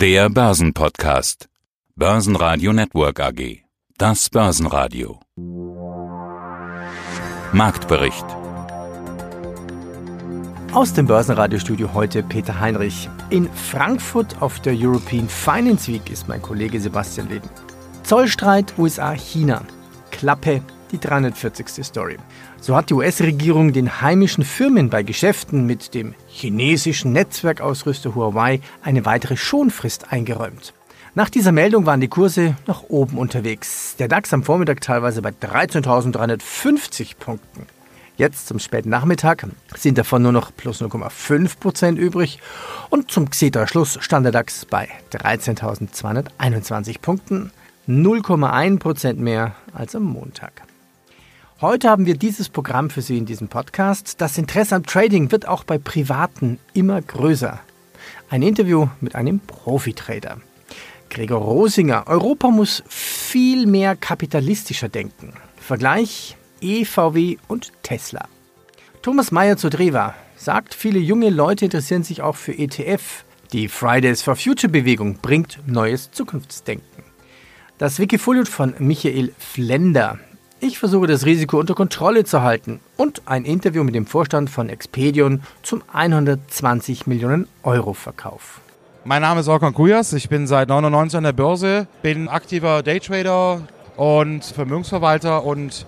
Der Börsenpodcast. Börsenradio Network AG. Das Börsenradio. Marktbericht. Aus dem Börsenradiostudio heute Peter Heinrich. In Frankfurt auf der European Finance Week ist mein Kollege Sebastian Leben. Zollstreit USA-China. Klappe die 340. Story. So hat die US-Regierung den heimischen Firmen bei Geschäften mit dem chinesischen Netzwerkausrüster Huawei eine weitere Schonfrist eingeräumt. Nach dieser Meldung waren die Kurse nach oben unterwegs. Der DAX am Vormittag teilweise bei 13.350 Punkten. Jetzt zum späten Nachmittag sind davon nur noch plus 0,5 Prozent übrig und zum Xetra-Schluss stand der DAX bei 13.221 Punkten, 0,1 Prozent mehr als am Montag. Heute haben wir dieses Programm für Sie in diesem Podcast. Das Interesse am Trading wird auch bei Privaten immer größer. Ein Interview mit einem Profitrader. Gregor Rosinger. Europa muss viel mehr kapitalistischer denken. Vergleich EVW und Tesla. Thomas Meyer zu Dreva sagt, viele junge Leute interessieren sich auch für ETF. Die Fridays for Future Bewegung bringt neues Zukunftsdenken. Das Wikifolio von Michael Flender. Ich versuche das Risiko unter Kontrolle zu halten und ein Interview mit dem Vorstand von Expedion zum 120 Millionen Euro Verkauf. Mein Name ist Orkan Kujas, ich bin seit 99 an der Börse, bin aktiver Daytrader und Vermögensverwalter und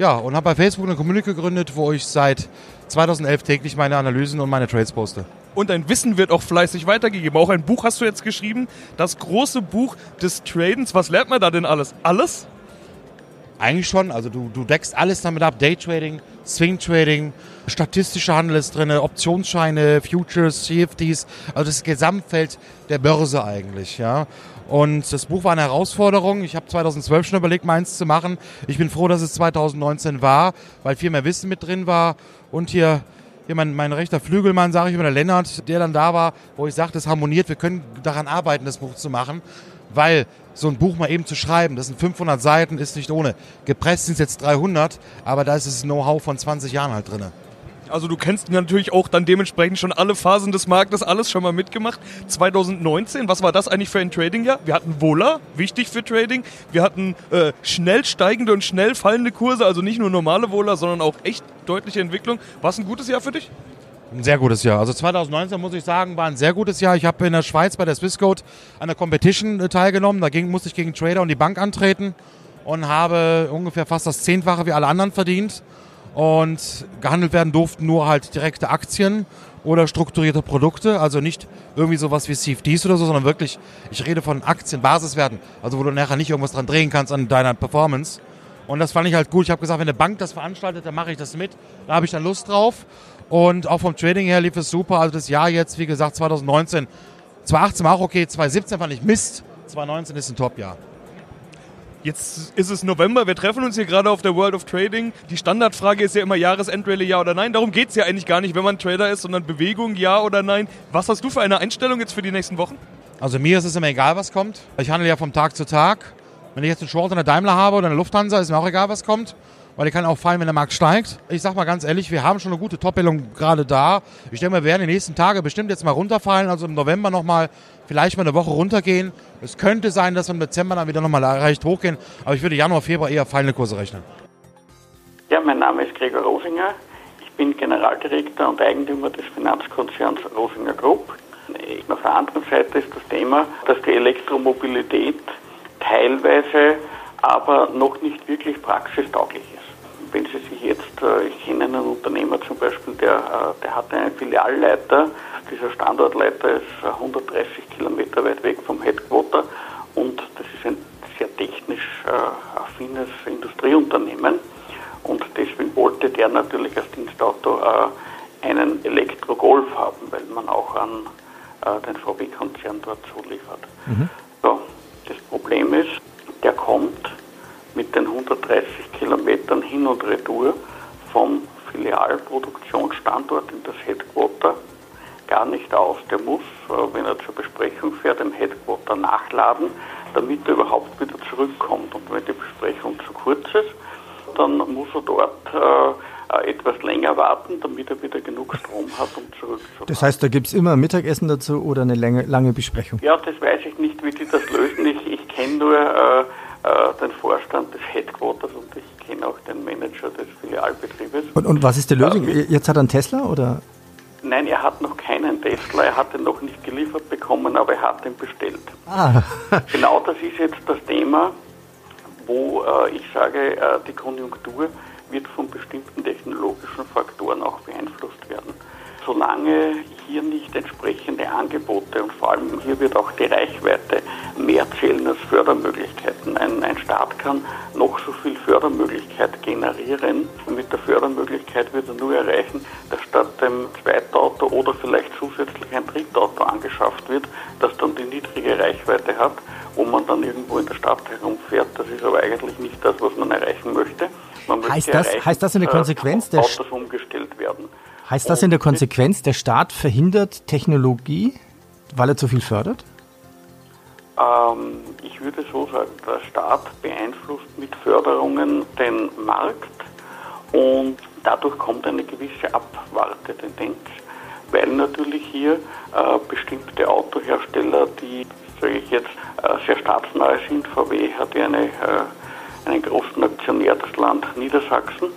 ja, und habe bei Facebook eine Community gegründet, wo ich seit 2011 täglich meine Analysen und meine Trades poste. Und dein Wissen wird auch fleißig weitergegeben. Auch ein Buch hast du jetzt geschrieben, das große Buch des Tradens. Was lernt man da denn alles? Alles? Eigentlich schon. Also du, du deckst alles damit ab. Daytrading, Swing Trading, statistischer Handel ist drin, Optionsscheine, Futures, CFDs, also das Gesamtfeld der Börse eigentlich, ja. Und das Buch war eine Herausforderung. Ich habe 2012 schon überlegt, meins zu machen. Ich bin froh, dass es 2019 war, weil viel mehr Wissen mit drin war. Und hier, hier mein, mein rechter Flügelmann, sage ich immer, der Lennart, der dann da war, wo ich sagte, es harmoniert, wir können daran arbeiten, das Buch zu machen. Weil so ein Buch mal eben zu schreiben, das sind 500 Seiten, ist nicht ohne. Gepresst sind es jetzt 300, aber da ist das Know-how von 20 Jahren halt drin. Also du kennst natürlich auch dann dementsprechend schon alle Phasen des Marktes, alles schon mal mitgemacht. 2019, was war das eigentlich für ein Trading-Jahr? Wir hatten Vola, wichtig für Trading. Wir hatten äh, schnell steigende und schnell fallende Kurse, also nicht nur normale Vola, sondern auch echt deutliche Entwicklung. War es ein gutes Jahr für dich? Ein sehr gutes Jahr. Also 2019 muss ich sagen, war ein sehr gutes Jahr. Ich habe in der Schweiz bei der Swissquote an der Competition äh, teilgenommen. Da ging, musste ich gegen Trader und die Bank antreten und habe ungefähr fast das Zehnfache wie alle anderen verdient. Und gehandelt werden durften nur halt direkte Aktien oder strukturierte Produkte, also nicht irgendwie sowas wie CFDs oder so, sondern wirklich, ich rede von Aktien, Basiswerten, also wo du nachher nicht irgendwas dran drehen kannst an deiner Performance. Und das fand ich halt gut. Ich habe gesagt, wenn eine Bank das veranstaltet, dann mache ich das mit. Da habe ich dann Lust drauf. Und auch vom Trading her lief es super. Also das Jahr jetzt, wie gesagt, 2019. 2018 war auch okay, 2017 fand ich Mist. 2019 ist ein Top-Jahr. Jetzt ist es November, wir treffen uns hier gerade auf der World of Trading. Die Standardfrage ist ja immer Jahresendrallye, ja oder nein. Darum geht es ja eigentlich gar nicht, wenn man Trader ist, sondern Bewegung, ja oder nein. Was hast du für eine Einstellung jetzt für die nächsten Wochen? Also mir ist es immer egal, was kommt. Ich handle ja vom Tag zu Tag. Wenn ich jetzt einen Short in der Daimler habe oder eine Lufthansa, ist mir auch egal, was kommt weil die kann auch fallen, wenn der Markt steigt. Ich sag mal ganz ehrlich, wir haben schon eine gute Top-Bildung gerade da. Ich denke, wir werden die nächsten Tage bestimmt jetzt mal runterfallen, also im November nochmal vielleicht mal eine Woche runtergehen. Es könnte sein, dass wir im Dezember dann wieder nochmal leicht hochgehen, aber ich würde Januar, Februar eher fallende Kurse rechnen. Ja, mein Name ist Gregor Rosinger. Ich bin Generaldirektor und Eigentümer des Finanzkonzerns Rosinger Group. Auf der anderen Seite ist das Thema, dass die Elektromobilität teilweise aber noch nicht wirklich praxistauglich ist wenn Sie sich jetzt, äh, ich kenne einen Unternehmer zum Beispiel, der, äh, der hat einen Filialleiter, dieser Standortleiter ist 130 Kilometer weit weg vom Headquarter und das ist ein sehr technisch äh, affines Industrieunternehmen und deswegen wollte der natürlich als Dienstauto einen Elektro-Golf haben, weil man auch an den VW-Konzern dort zuliefert. Mhm. So, das Problem ist, der kommt mit den 130 Kilometern hin und retour vom Filialproduktionsstandort in das Headquarter gar nicht aus. Der muss, äh, wenn er zur Besprechung fährt, im Headquarter nachladen, damit er überhaupt wieder zurückkommt. Und wenn die Besprechung zu kurz ist, dann muss er dort äh, äh, etwas länger warten, damit er wieder genug Strom hat, um zurückzufahren. Das heißt, da gibt es immer ein Mittagessen dazu oder eine lange, lange Besprechung? Ja, das weiß ich nicht, wie die das lösen. Ich, ich kenne nur äh, äh, den Headquarters und ich kenne auch den Manager des Filialbetriebes. Und, und was ist die Lösung? Jetzt hat er einen Tesla oder? Nein, er hat noch keinen Tesla, er hat ihn noch nicht geliefert bekommen, aber er hat ihn bestellt. Ah. genau das ist jetzt das Thema, wo äh, ich sage, äh, die Konjunktur wird von bestimmten technologischen Faktoren auch beeinflusst werden. Solange hier nicht entsprechende Angebote und vor allem hier wird auch die Reichweite mehr zählen als Fördermöglichkeiten. Ein, ein Staat kann noch so viel Fördermöglichkeit generieren. Und mit der Fördermöglichkeit wird er nur erreichen, dass statt dem Zweitauto oder vielleicht zusätzlich ein Drittauto angeschafft wird, das dann die niedrige Reichweite hat, wo man dann irgendwo in der Stadt herumfährt. Das ist aber eigentlich nicht das, was man erreichen möchte. Man heißt, das, heißt das in der Konsequenz, dass Autos umgestellt werden? Heißt das in der Konsequenz, der Staat verhindert Technologie, weil er zu viel fördert? Ähm, ich würde so sagen, der Staat beeinflusst mit Förderungen den Markt und dadurch kommt eine gewisse Abwartetendenz, weil natürlich hier äh, bestimmte Autohersteller, die, sage ich jetzt, äh, sehr staatsnah sind, VW hat ja eine, äh, einen großen Aktionär, das Land Niedersachsen,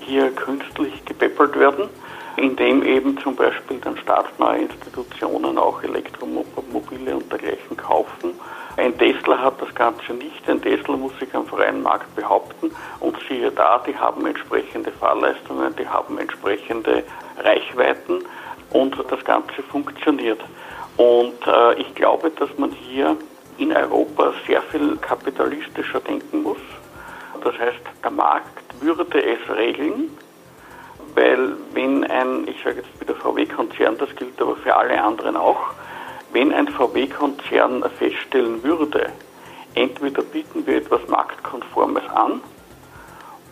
hier künstlich gepäppelt werden indem eben zum Beispiel dann staatsnahe Institutionen auch Elektromobile und dergleichen kaufen. Ein Tesla hat das Ganze nicht. Ein Tesla muss sich am freien Markt behaupten und siehe da, die haben entsprechende Fahrleistungen, die haben entsprechende Reichweiten und das Ganze funktioniert. Und äh, ich glaube, dass man hier in Europa sehr viel kapitalistischer denken muss. Das heißt, der Markt würde es regeln, weil wenn ein, ich sage jetzt wieder VW-Konzern, das gilt aber für alle anderen auch, wenn ein VW-Konzern feststellen würde, entweder bieten wir etwas Marktkonformes an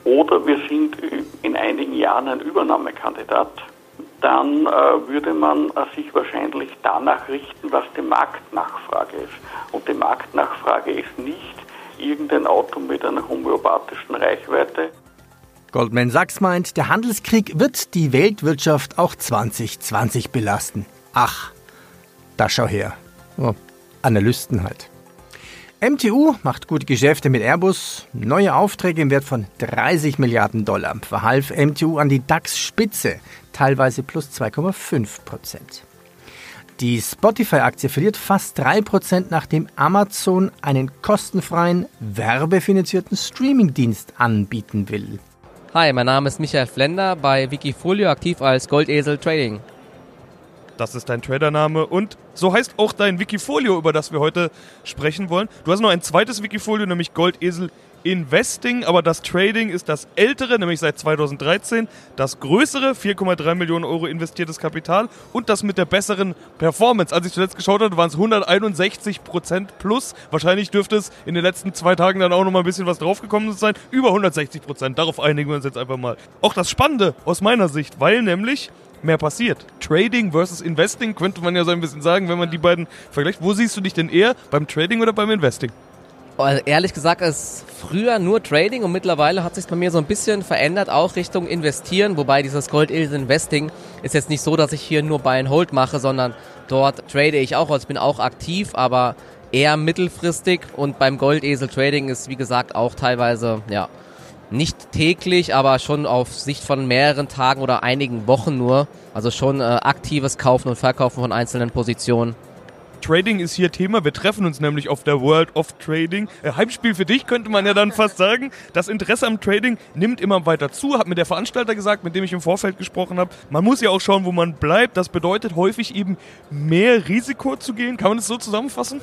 oder wir sind in einigen Jahren ein Übernahmekandidat, dann äh, würde man äh, sich wahrscheinlich danach richten, was die Marktnachfrage ist. Und die Marktnachfrage ist nicht irgendein Auto mit einer homöopathischen Reichweite, Goldman Sachs meint, der Handelskrieg wird die Weltwirtschaft auch 2020 belasten. Ach, da schau her. Oh, Analysten halt. MTU macht gute Geschäfte mit Airbus. Neue Aufträge im Wert von 30 Milliarden Dollar verhalf MTU an die DAX-Spitze, teilweise plus 2,5 Prozent. Die Spotify-Aktie verliert fast 3 Prozent, nachdem Amazon einen kostenfreien, werbefinanzierten Streamingdienst anbieten will. Hi, mein Name ist Michael Flender, bei Wikifolio aktiv als Goldesel Trading. Das ist dein Tradername und so heißt auch dein Wikifolio, über das wir heute sprechen wollen. Du hast noch ein zweites Wikifolio, nämlich Goldesel Investing, aber das Trading ist das ältere, nämlich seit 2013, das größere, 4,3 Millionen Euro investiertes Kapital und das mit der besseren Performance. Als ich zuletzt geschaut hatte, waren es 161 Prozent plus. Wahrscheinlich dürfte es in den letzten zwei Tagen dann auch noch mal ein bisschen was draufgekommen sein. Über 160 Prozent. Darauf einigen wir uns jetzt einfach mal. Auch das Spannende aus meiner Sicht, weil nämlich mehr passiert. Trading versus Investing könnte man ja so ein bisschen sagen, wenn man die beiden vergleicht. Wo siehst du dich denn eher? Beim Trading oder beim Investing? Ehrlich gesagt ist früher nur Trading und mittlerweile hat sich bei mir so ein bisschen verändert, auch Richtung Investieren, wobei dieses Gold Investing ist jetzt nicht so, dass ich hier nur Buy and Hold mache, sondern dort trade ich auch, also ich bin auch aktiv, aber eher mittelfristig und beim Goldesel Trading ist wie gesagt auch teilweise, ja, nicht täglich, aber schon auf Sicht von mehreren Tagen oder einigen Wochen nur. Also schon äh, aktives Kaufen und Verkaufen von einzelnen Positionen. Trading ist hier Thema. Wir treffen uns nämlich auf der World of Trading. Äh, Heimspiel für dich, könnte man ja dann fast sagen. Das Interesse am Trading nimmt immer weiter zu, hat mir der Veranstalter gesagt, mit dem ich im Vorfeld gesprochen habe. Man muss ja auch schauen, wo man bleibt. Das bedeutet häufig eben mehr Risiko zu gehen. Kann man das so zusammenfassen?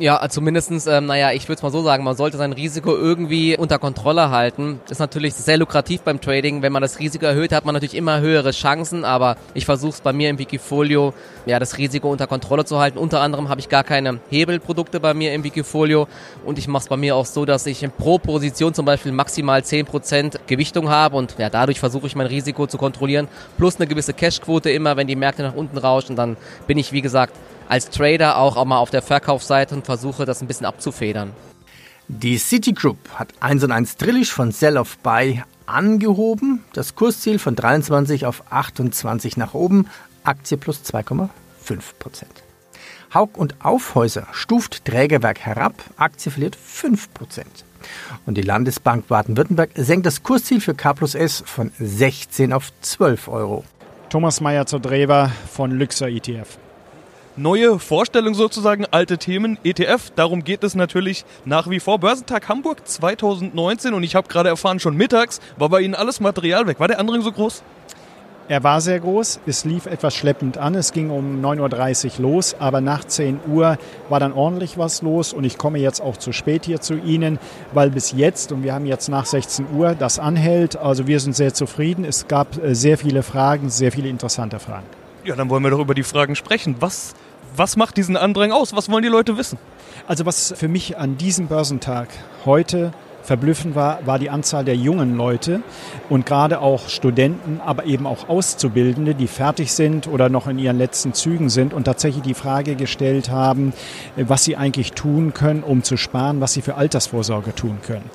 Ja, zumindestens, ähm, naja, ich würde es mal so sagen, man sollte sein Risiko irgendwie unter Kontrolle halten. Ist natürlich sehr lukrativ beim Trading. Wenn man das Risiko erhöht, hat man natürlich immer höhere Chancen, aber ich versuche es bei mir im Wikifolio, ja, das Risiko unter Kontrolle zu halten. Unter anderem habe ich gar keine Hebelprodukte bei mir im Wikifolio und ich mache es bei mir auch so, dass ich pro Position zum Beispiel maximal 10% Gewichtung habe und ja, dadurch versuche ich mein Risiko zu kontrollieren. Plus eine gewisse Cashquote immer, wenn die Märkte nach unten rauschen, dann bin ich, wie gesagt, als Trader auch, auch mal auf der Verkaufsseite und versuche das ein bisschen abzufedern. Die Citigroup hat 1 und 1 Drillisch von Sell of Buy angehoben, das Kursziel von 23 auf 28 nach oben, Aktie plus 2,5 Prozent. Haug und Aufhäuser stuft Trägerwerk herab, Aktie verliert 5 Prozent. Und die Landesbank Baden-Württemberg senkt das Kursziel für K plus S von 16 auf 12 Euro. Thomas Meyer zur Drewer von Luxor ETF. Neue Vorstellung sozusagen, alte Themen, ETF, darum geht es natürlich nach wie vor. Börsentag Hamburg 2019 und ich habe gerade erfahren, schon mittags war bei Ihnen alles Material weg. War der Andrang so groß? Er war sehr groß, es lief etwas schleppend an, es ging um 9.30 Uhr los, aber nach 10 Uhr war dann ordentlich was los und ich komme jetzt auch zu spät hier zu Ihnen, weil bis jetzt, und wir haben jetzt nach 16 Uhr, das anhält, also wir sind sehr zufrieden, es gab äh, sehr viele Fragen, sehr viele interessante Fragen. Ja, dann wollen wir doch über die Fragen sprechen. Was, was macht diesen Andrang aus? Was wollen die Leute wissen? Also was für mich an diesem Börsentag heute verblüffend war, war die Anzahl der jungen Leute und gerade auch Studenten, aber eben auch Auszubildende, die fertig sind oder noch in ihren letzten Zügen sind und tatsächlich die Frage gestellt haben, was sie eigentlich tun können, um zu sparen, was sie für Altersvorsorge tun können.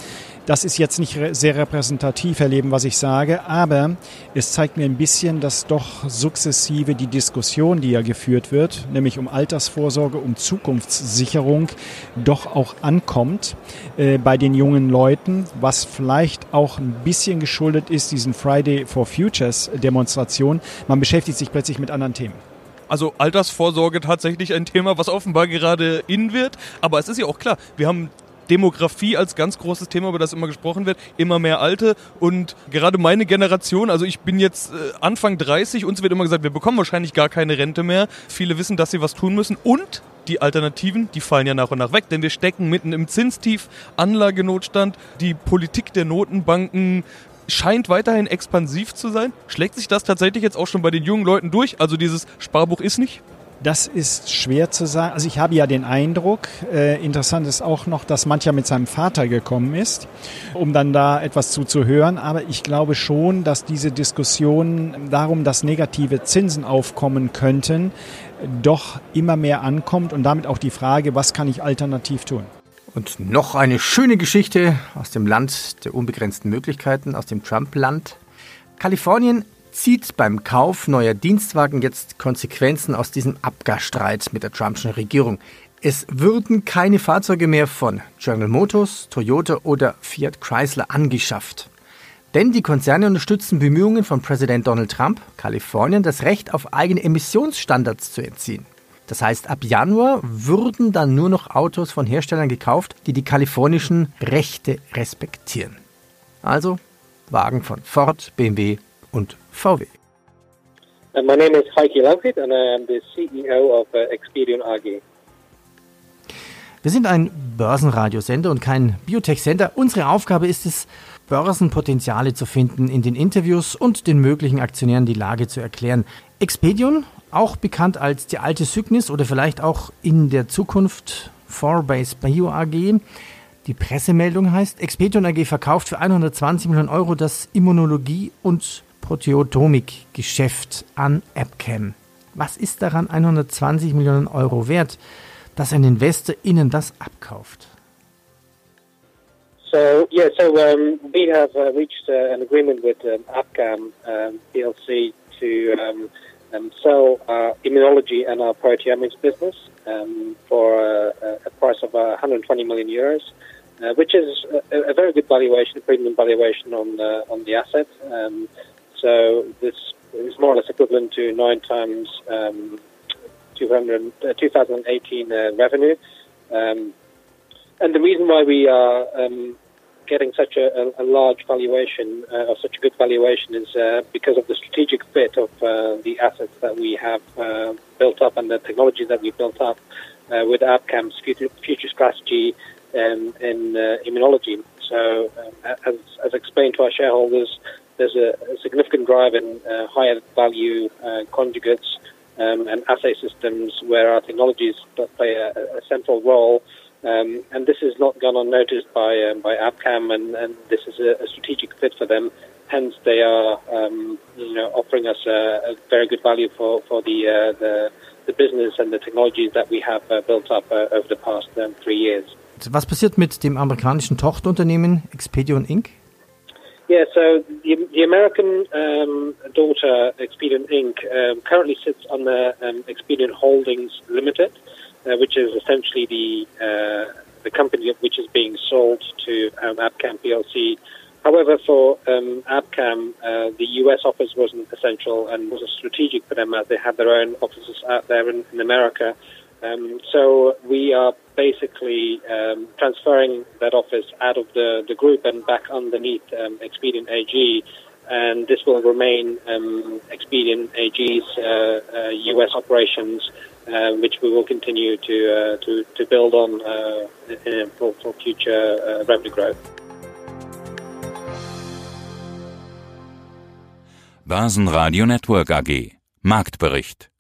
Das ist jetzt nicht sehr repräsentativ, Herr Leben, was ich sage, aber es zeigt mir ein bisschen, dass doch sukzessive die Diskussion, die ja geführt wird, nämlich um Altersvorsorge, um Zukunftssicherung, doch auch ankommt äh, bei den jungen Leuten, was vielleicht auch ein bisschen geschuldet ist, diesen Friday for Futures Demonstration. Man beschäftigt sich plötzlich mit anderen Themen. Also Altersvorsorge tatsächlich ein Thema, was offenbar gerade in wird. Aber es ist ja auch klar, wir haben Demografie als ganz großes Thema, über das immer gesprochen wird. Immer mehr Alte und gerade meine Generation, also ich bin jetzt äh, Anfang 30, uns wird immer gesagt, wir bekommen wahrscheinlich gar keine Rente mehr. Viele wissen, dass sie was tun müssen und die Alternativen, die fallen ja nach und nach weg, denn wir stecken mitten im Zinstief, Anlagenotstand, die Politik der Notenbanken scheint weiterhin expansiv zu sein. Schlägt sich das tatsächlich jetzt auch schon bei den jungen Leuten durch? Also dieses Sparbuch ist nicht? Das ist schwer zu sagen. Also ich habe ja den Eindruck, äh, interessant ist auch noch, dass mancher mit seinem Vater gekommen ist, um dann da etwas zuzuhören. Aber ich glaube schon, dass diese Diskussion darum, dass negative Zinsen aufkommen könnten, doch immer mehr ankommt und damit auch die Frage, was kann ich alternativ tun? Und noch eine schöne Geschichte aus dem Land der unbegrenzten Möglichkeiten, aus dem Trump-Land. Kalifornien zieht beim Kauf neuer Dienstwagen jetzt Konsequenzen aus diesem Abgasstreit mit der Trumpschen Regierung. Es würden keine Fahrzeuge mehr von General Motors, Toyota oder Fiat Chrysler angeschafft. Denn die Konzerne unterstützen Bemühungen von Präsident Donald Trump, Kalifornien, das Recht auf eigene Emissionsstandards zu entziehen. Das heißt, ab Januar würden dann nur noch Autos von Herstellern gekauft, die die kalifornischen Rechte respektieren. Also Wagen von Ford, BMW und VW. Uh, my name is Heike Langfried and I am the CEO of uh, Experian AG. Wir sind ein Börsenradiosender und kein Biotech-Sender. Unsere Aufgabe ist es, Börsenpotenziale zu finden, in den Interviews und den möglichen Aktionären die Lage zu erklären. Expedion, auch bekannt als die alte Cygnus oder vielleicht auch in der Zukunft Forbase Bio AG. Die Pressemeldung heißt, Expedion AG verkauft für 120 Millionen Euro das Immunologie- und Proteotomik-Geschäft an Abcam. Was ist daran 120 Millionen Euro wert, dass ein Investor Ihnen das abkauft? So yeah, so um, we have uh, reached uh, an agreement with um, Abcam um, PLC to um, um, sell our immunology and our proteomics business for uh, a price of 120 million euros, uh, which is a, a, very good valuation, premium valuation on the, on the asset. So this is more or less equivalent to nine times um, 200, uh, 2018 uh, revenue. Um, and the reason why we are um, getting such a, a, a large valuation, uh, or such a good valuation, is uh, because of the strategic fit of uh, the assets that we have uh, built up and the technology that we built up with Abcam's future, future strategy um, in immunology. So, um, as, as explained to our shareholders, there's a, a significant drive in uh, higher value uh, conjugates um, and assay systems where our technologies play a, a central role. Um, and this is not gone unnoticed by um, by Abcam, and, and this is a, a, strategic fit for them. Hence, they are um, you know offering us a, a, very good value for for the uh, the, the business and the technologies that we have uh, built up uh, over the past um, three years. Was passiert mit dem amerikanischen Tochterunternehmen Expedion Inc.? Yeah, so the, the American um, daughter, Expedient Inc., um, currently sits on the um, Expedient Holdings Limited, uh, which is essentially the uh, the company which is being sold to um, Abcam PLC. However, for um, Abcam, uh, the US office wasn't essential and was strategic for them as they had their own offices out there in, in America. Um, so we are basically um, transferring that office out of the, the group and back underneath um, Expedient AG. And this will remain um, Expedient AG's uh, uh, US operations, uh, which we will continue to, uh, to, to build on uh, in, for, for future uh, revenue growth. Börsenradio Network AG Marktbericht